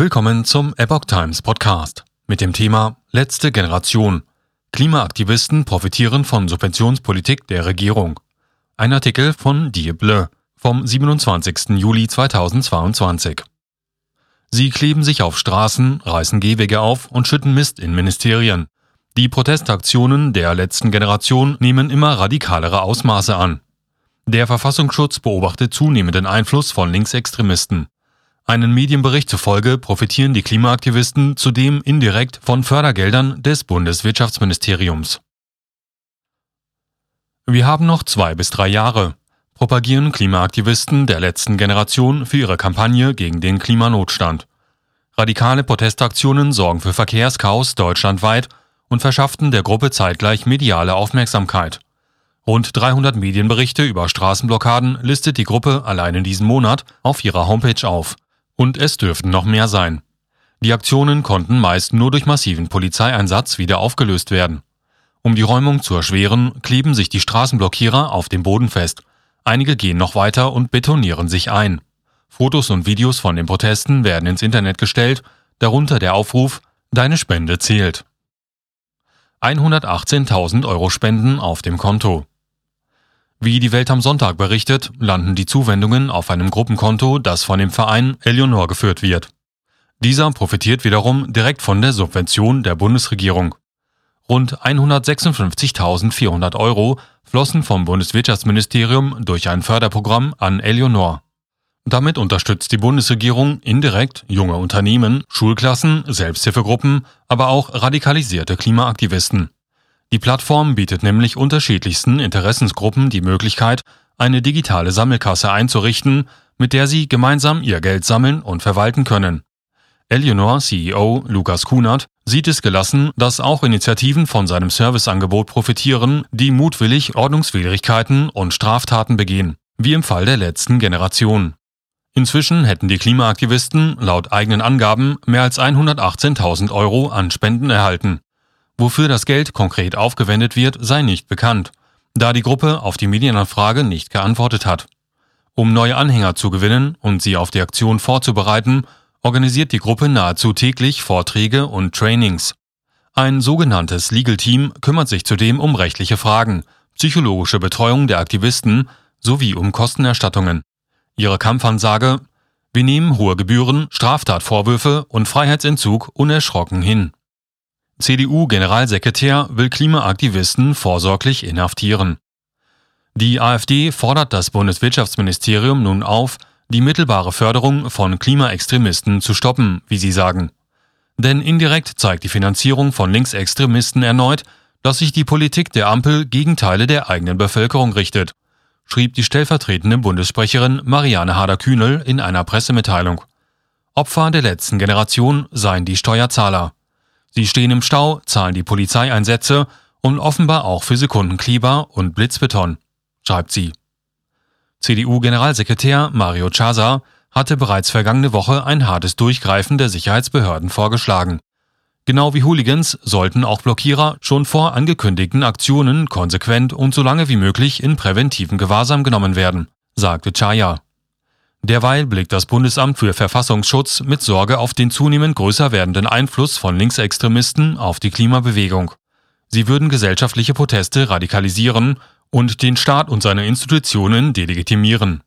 Willkommen zum Epoch Times Podcast mit dem Thema Letzte Generation. Klimaaktivisten profitieren von Subventionspolitik der Regierung. Ein Artikel von Die Bleu vom 27. Juli 2022. Sie kleben sich auf Straßen, reißen Gehwege auf und schütten Mist in Ministerien. Die Protestaktionen der letzten Generation nehmen immer radikalere Ausmaße an. Der Verfassungsschutz beobachtet zunehmenden Einfluss von Linksextremisten. Einen Medienbericht zufolge profitieren die Klimaaktivisten zudem indirekt von Fördergeldern des Bundeswirtschaftsministeriums. Wir haben noch zwei bis drei Jahre, propagieren Klimaaktivisten der letzten Generation für ihre Kampagne gegen den Klimanotstand. Radikale Protestaktionen sorgen für Verkehrschaos deutschlandweit und verschafften der Gruppe zeitgleich mediale Aufmerksamkeit. Rund 300 Medienberichte über Straßenblockaden listet die Gruppe allein in diesem Monat auf ihrer Homepage auf. Und es dürften noch mehr sein. Die Aktionen konnten meist nur durch massiven Polizeieinsatz wieder aufgelöst werden. Um die Räumung zu erschweren, kleben sich die Straßenblockierer auf dem Boden fest. Einige gehen noch weiter und betonieren sich ein. Fotos und Videos von den Protesten werden ins Internet gestellt, darunter der Aufruf Deine Spende zählt. 118.000 Euro Spenden auf dem Konto. Wie die Welt am Sonntag berichtet, landen die Zuwendungen auf einem Gruppenkonto, das von dem Verein Eleonore geführt wird. Dieser profitiert wiederum direkt von der Subvention der Bundesregierung. Rund 156.400 Euro flossen vom Bundeswirtschaftsministerium durch ein Förderprogramm an Eleonore. Damit unterstützt die Bundesregierung indirekt junge Unternehmen, Schulklassen, Selbsthilfegruppen, aber auch radikalisierte Klimaaktivisten. Die Plattform bietet nämlich unterschiedlichsten Interessensgruppen die Möglichkeit, eine digitale Sammelkasse einzurichten, mit der sie gemeinsam ihr Geld sammeln und verwalten können. Eleanor CEO Lukas Kunert sieht es gelassen, dass auch Initiativen von seinem Serviceangebot profitieren, die mutwillig Ordnungswidrigkeiten und Straftaten begehen, wie im Fall der letzten Generation. Inzwischen hätten die Klimaaktivisten laut eigenen Angaben mehr als 118.000 Euro an Spenden erhalten. Wofür das Geld konkret aufgewendet wird, sei nicht bekannt, da die Gruppe auf die Medienanfrage nicht geantwortet hat. Um neue Anhänger zu gewinnen und sie auf die Aktion vorzubereiten, organisiert die Gruppe nahezu täglich Vorträge und Trainings. Ein sogenanntes Legal Team kümmert sich zudem um rechtliche Fragen, psychologische Betreuung der Aktivisten sowie um Kostenerstattungen. Ihre Kampfansage Wir nehmen hohe Gebühren, Straftatvorwürfe und Freiheitsentzug unerschrocken hin. CDU-Generalsekretär will Klimaaktivisten vorsorglich inhaftieren. Die AfD fordert das Bundeswirtschaftsministerium nun auf, die mittelbare Förderung von Klimaextremisten zu stoppen, wie sie sagen. Denn indirekt zeigt die Finanzierung von Linksextremisten erneut, dass sich die Politik der Ampel gegen Teile der eigenen Bevölkerung richtet, schrieb die stellvertretende Bundessprecherin Marianne Harder-Kühnel in einer Pressemitteilung. Opfer der letzten Generation seien die Steuerzahler. Sie stehen im Stau, zahlen die Polizeieinsätze und offenbar auch für Sekundenkleber und Blitzbeton, schreibt sie. CDU-Generalsekretär Mario Chasa hatte bereits vergangene Woche ein hartes Durchgreifen der Sicherheitsbehörden vorgeschlagen. Genau wie Hooligans sollten auch Blockierer schon vor angekündigten Aktionen konsequent und so lange wie möglich in präventiven Gewahrsam genommen werden, sagte Chaya. Derweil blickt das Bundesamt für Verfassungsschutz mit Sorge auf den zunehmend größer werdenden Einfluss von Linksextremisten auf die Klimabewegung. Sie würden gesellschaftliche Proteste radikalisieren und den Staat und seine Institutionen delegitimieren.